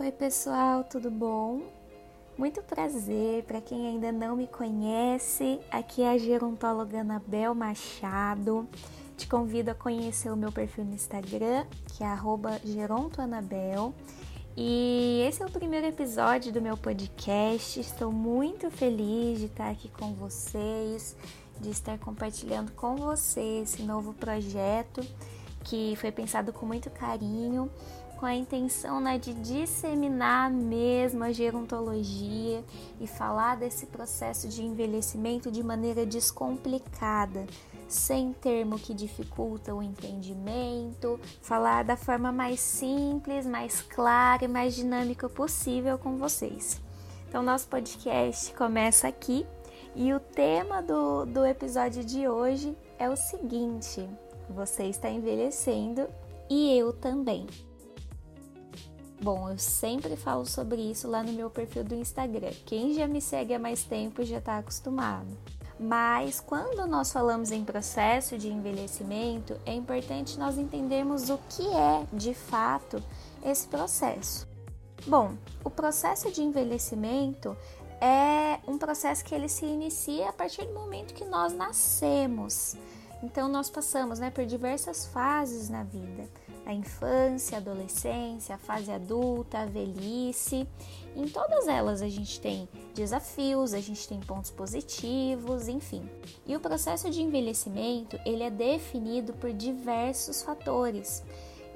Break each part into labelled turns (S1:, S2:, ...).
S1: Oi, pessoal, tudo bom? Muito prazer para quem ainda não me conhece. Aqui é a gerontóloga Anabel Machado. Te convido a conhecer o meu perfil no Instagram, que é gerontoanabel. E esse é o primeiro episódio do meu podcast. Estou muito feliz de estar aqui com vocês, de estar compartilhando com você esse novo projeto que foi pensado com muito carinho com a intenção né, de disseminar mesmo a gerontologia e falar desse processo de envelhecimento de maneira descomplicada, sem termo que dificulta o entendimento, falar da forma mais simples, mais clara e mais dinâmica possível com vocês. Então, nosso podcast começa aqui e o tema do, do episódio de hoje é o seguinte: você está envelhecendo e eu também. Bom, eu sempre falo sobre isso lá no meu perfil do Instagram. Quem já me segue há mais tempo já está acostumado. Mas quando nós falamos em processo de envelhecimento, é importante nós entendermos o que é de fato esse processo. Bom, o processo de envelhecimento é um processo que ele se inicia a partir do momento que nós nascemos. Então nós passamos né, por diversas fases na vida a infância, a adolescência, a fase adulta, a velhice. Em todas elas a gente tem desafios, a gente tem pontos positivos, enfim. E o processo de envelhecimento, ele é definido por diversos fatores.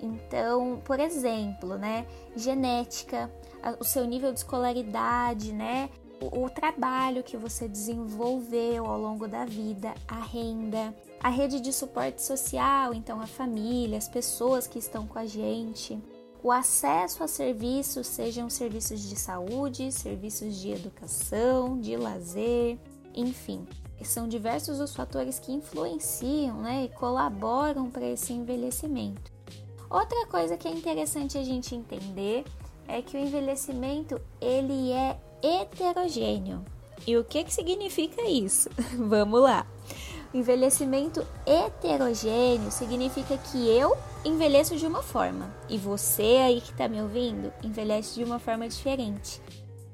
S1: Então, por exemplo, né, genética, o seu nível de escolaridade, né, o, trabalho que você desenvolveu ao longo da vida, a renda, a rede de suporte social, então a família, as pessoas que estão com a gente, o acesso a serviços, sejam serviços de saúde, serviços de educação, de lazer, enfim. São diversos os fatores que influenciam né, e colaboram para esse envelhecimento. Outra coisa que é interessante a gente entender é que o envelhecimento ele é heterogêneo. E o que, que significa isso? Vamos lá. Envelhecimento heterogêneo significa que eu envelheço de uma forma e você aí que está me ouvindo envelhece de uma forma diferente.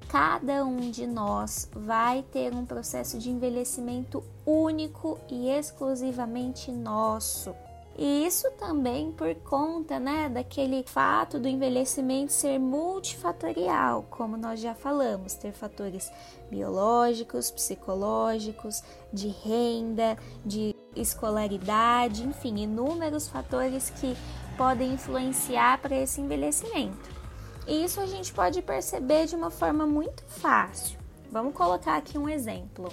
S1: Cada um de nós vai ter um processo de envelhecimento único e exclusivamente nosso. E isso também por conta né, daquele fato do envelhecimento ser multifatorial, como nós já falamos, ter fatores biológicos, psicológicos, de renda, de escolaridade, enfim, inúmeros fatores que podem influenciar para esse envelhecimento. E isso a gente pode perceber de uma forma muito fácil. Vamos colocar aqui um exemplo.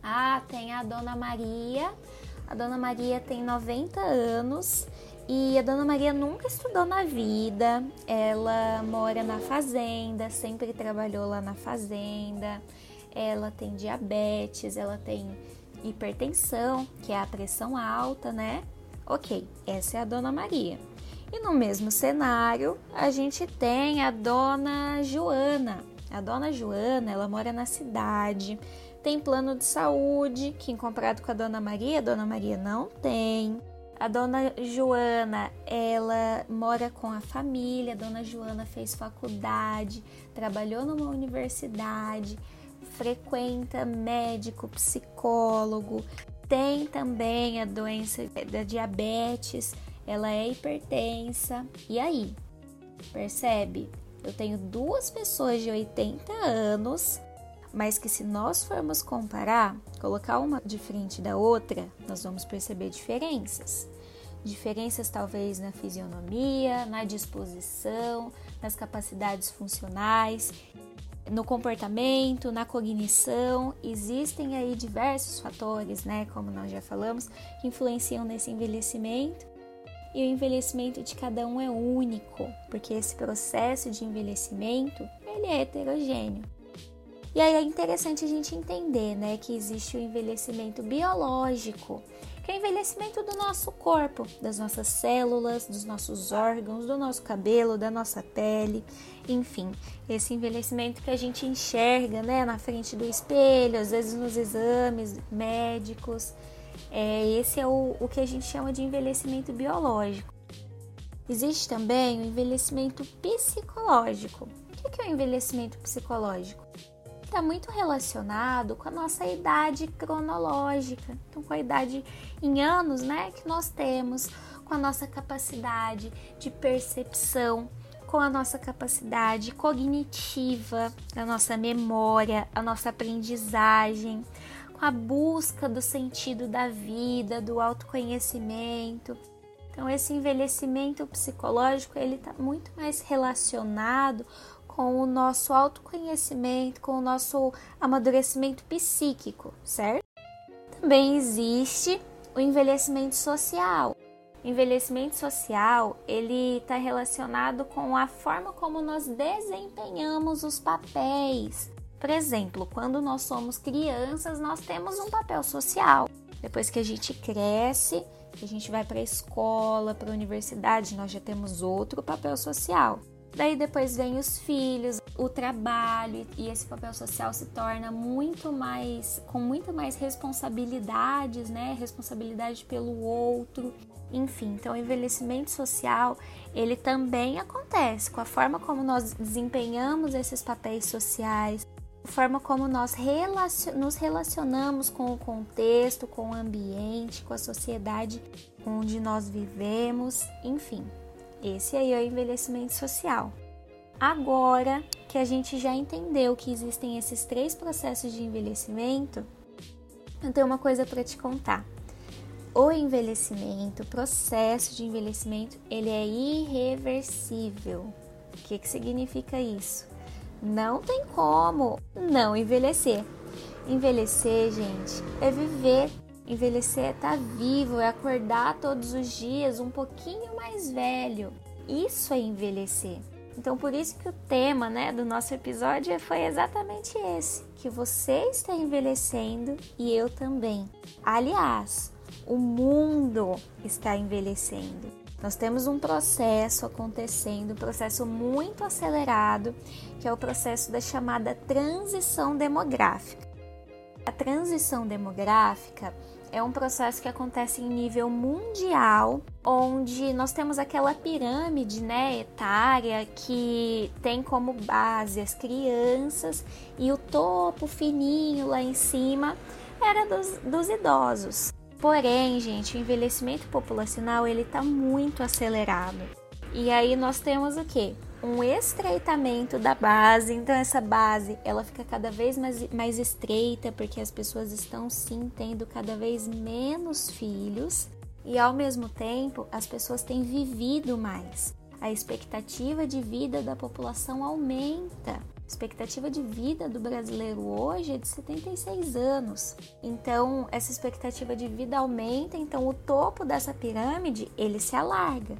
S1: Ah, tem a Dona Maria a Dona Maria tem 90 anos e a Dona Maria nunca estudou na vida. Ela mora na fazenda, sempre trabalhou lá na fazenda. Ela tem diabetes, ela tem hipertensão, que é a pressão alta, né? Ok, essa é a Dona Maria. E no mesmo cenário, a gente tem a Dona Joana. A Dona Joana, ela mora na cidade, tem plano de saúde, que comparado com a Dona Maria, a Dona Maria não tem. A Dona Joana, ela mora com a família. A Dona Joana fez faculdade, trabalhou numa universidade, frequenta médico, psicólogo. Tem também a doença da diabetes, ela é hipertensa. E aí? Percebe? Eu tenho duas pessoas de 80 anos mas que se nós formos comparar, colocar uma de frente da outra, nós vamos perceber diferenças. Diferenças talvez na fisionomia, na disposição, nas capacidades funcionais, no comportamento, na cognição. Existem aí diversos fatores, né, como nós já falamos, que influenciam nesse envelhecimento. E o envelhecimento de cada um é único, porque esse processo de envelhecimento, ele é heterogêneo. E aí é interessante a gente entender, né, que existe o envelhecimento biológico, que é o envelhecimento do nosso corpo, das nossas células, dos nossos órgãos, do nosso cabelo, da nossa pele, enfim, esse envelhecimento que a gente enxerga, né, na frente do espelho, às vezes nos exames médicos. É, esse é o, o que a gente chama de envelhecimento biológico. Existe também o envelhecimento psicológico. O que é o envelhecimento psicológico? Está muito relacionado com a nossa idade cronológica, então com a idade em anos, né, que nós temos, com a nossa capacidade de percepção, com a nossa capacidade cognitiva, a nossa memória, a nossa aprendizagem, com a busca do sentido da vida, do autoconhecimento. Então esse envelhecimento psicológico ele está muito mais relacionado com o nosso autoconhecimento, com o nosso amadurecimento psíquico, certo? Também existe o envelhecimento social. O envelhecimento social ele está relacionado com a forma como nós desempenhamos os papéis. Por exemplo, quando nós somos crianças, nós temos um papel social. Depois que a gente cresce, a gente vai para a escola, para a universidade, nós já temos outro papel social. Daí depois vem os filhos, o trabalho e esse papel social se torna muito mais com muito mais responsabilidades, né? Responsabilidade pelo outro. Enfim, então o envelhecimento social, ele também acontece com a forma como nós desempenhamos esses papéis sociais, a forma como nós relacion nos relacionamos com o contexto, com o ambiente, com a sociedade onde nós vivemos, enfim. Esse aí é o envelhecimento social. Agora que a gente já entendeu que existem esses três processos de envelhecimento, eu tenho uma coisa para te contar o envelhecimento, o processo de envelhecimento, ele é irreversível. O que, que significa isso? Não tem como não envelhecer. Envelhecer, gente, é viver. Envelhecer é estar tá vivo, é acordar todos os dias um pouquinho mais velho. Isso é envelhecer. Então, por isso que o tema né, do nosso episódio foi exatamente esse: que você está envelhecendo e eu também. Aliás, o mundo está envelhecendo. Nós temos um processo acontecendo, um processo muito acelerado, que é o processo da chamada transição demográfica. A transição demográfica é um processo que acontece em nível mundial, onde nós temos aquela pirâmide né, etária que tem como base as crianças e o topo fininho lá em cima era dos, dos idosos. Porém, gente, o envelhecimento populacional ele está muito acelerado. E aí nós temos o que? Um estreitamento da base. Então essa base ela fica cada vez mais, mais estreita porque as pessoas estão sim tendo cada vez menos filhos e ao mesmo tempo as pessoas têm vivido mais. A expectativa de vida da população aumenta expectativa de vida do brasileiro hoje é de 76 anos. Então, essa expectativa de vida aumenta, então o topo dessa pirâmide, ele se alarga.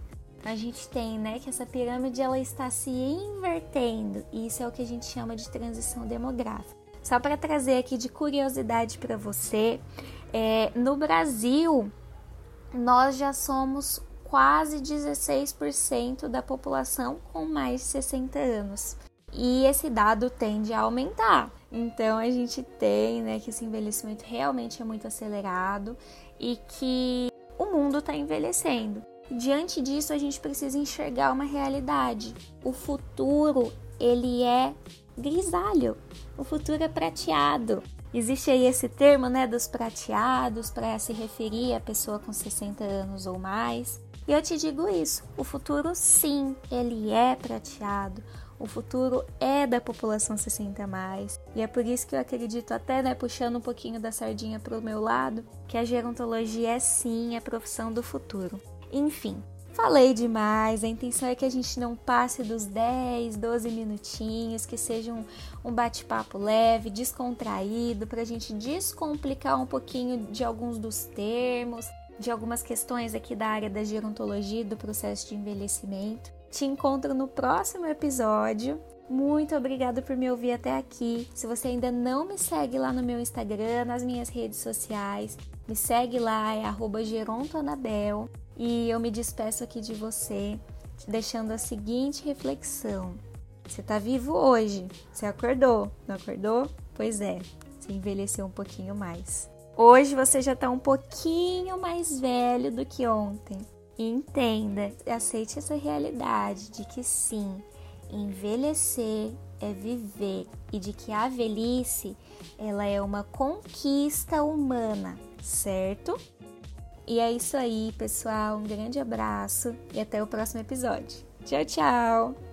S1: A gente tem, né, que essa pirâmide ela está se invertendo, e isso é o que a gente chama de transição demográfica. Só para trazer aqui de curiosidade para você, é, no Brasil nós já somos quase 16% da população com mais de 60 anos e esse dado tende a aumentar. Então a gente tem né, que esse envelhecimento realmente é muito acelerado e que o mundo está envelhecendo. Diante disso, a gente precisa enxergar uma realidade. O futuro ele é grisalho, o futuro é prateado. Existe aí esse termo né, dos prateados para se referir à pessoa com 60 anos ou mais. E eu te digo isso: o futuro, sim, ele é prateado. O futuro é da população 60 mais. E é por isso que eu acredito até, né, puxando um pouquinho da sardinha para o meu lado, que a gerontologia é sim a profissão do futuro. Enfim, falei demais. A intenção é que a gente não passe dos 10, 12 minutinhos, que seja um, um bate-papo leve, descontraído, para a gente descomplicar um pouquinho de alguns dos termos, de algumas questões aqui da área da gerontologia e do processo de envelhecimento. Te encontro no próximo episódio. Muito obrigada por me ouvir até aqui. Se você ainda não me segue lá no meu Instagram, nas minhas redes sociais, me segue lá, é gerontoanabel. E eu me despeço aqui de você, deixando a seguinte reflexão. Você está vivo hoje, você acordou, não acordou? Pois é, você envelheceu um pouquinho mais. Hoje você já está um pouquinho mais velho do que ontem. Entenda, aceite essa realidade de que sim, envelhecer é viver e de que a velhice ela é uma conquista humana, certo? E é isso aí, pessoal. Um grande abraço e até o próximo episódio. Tchau, tchau!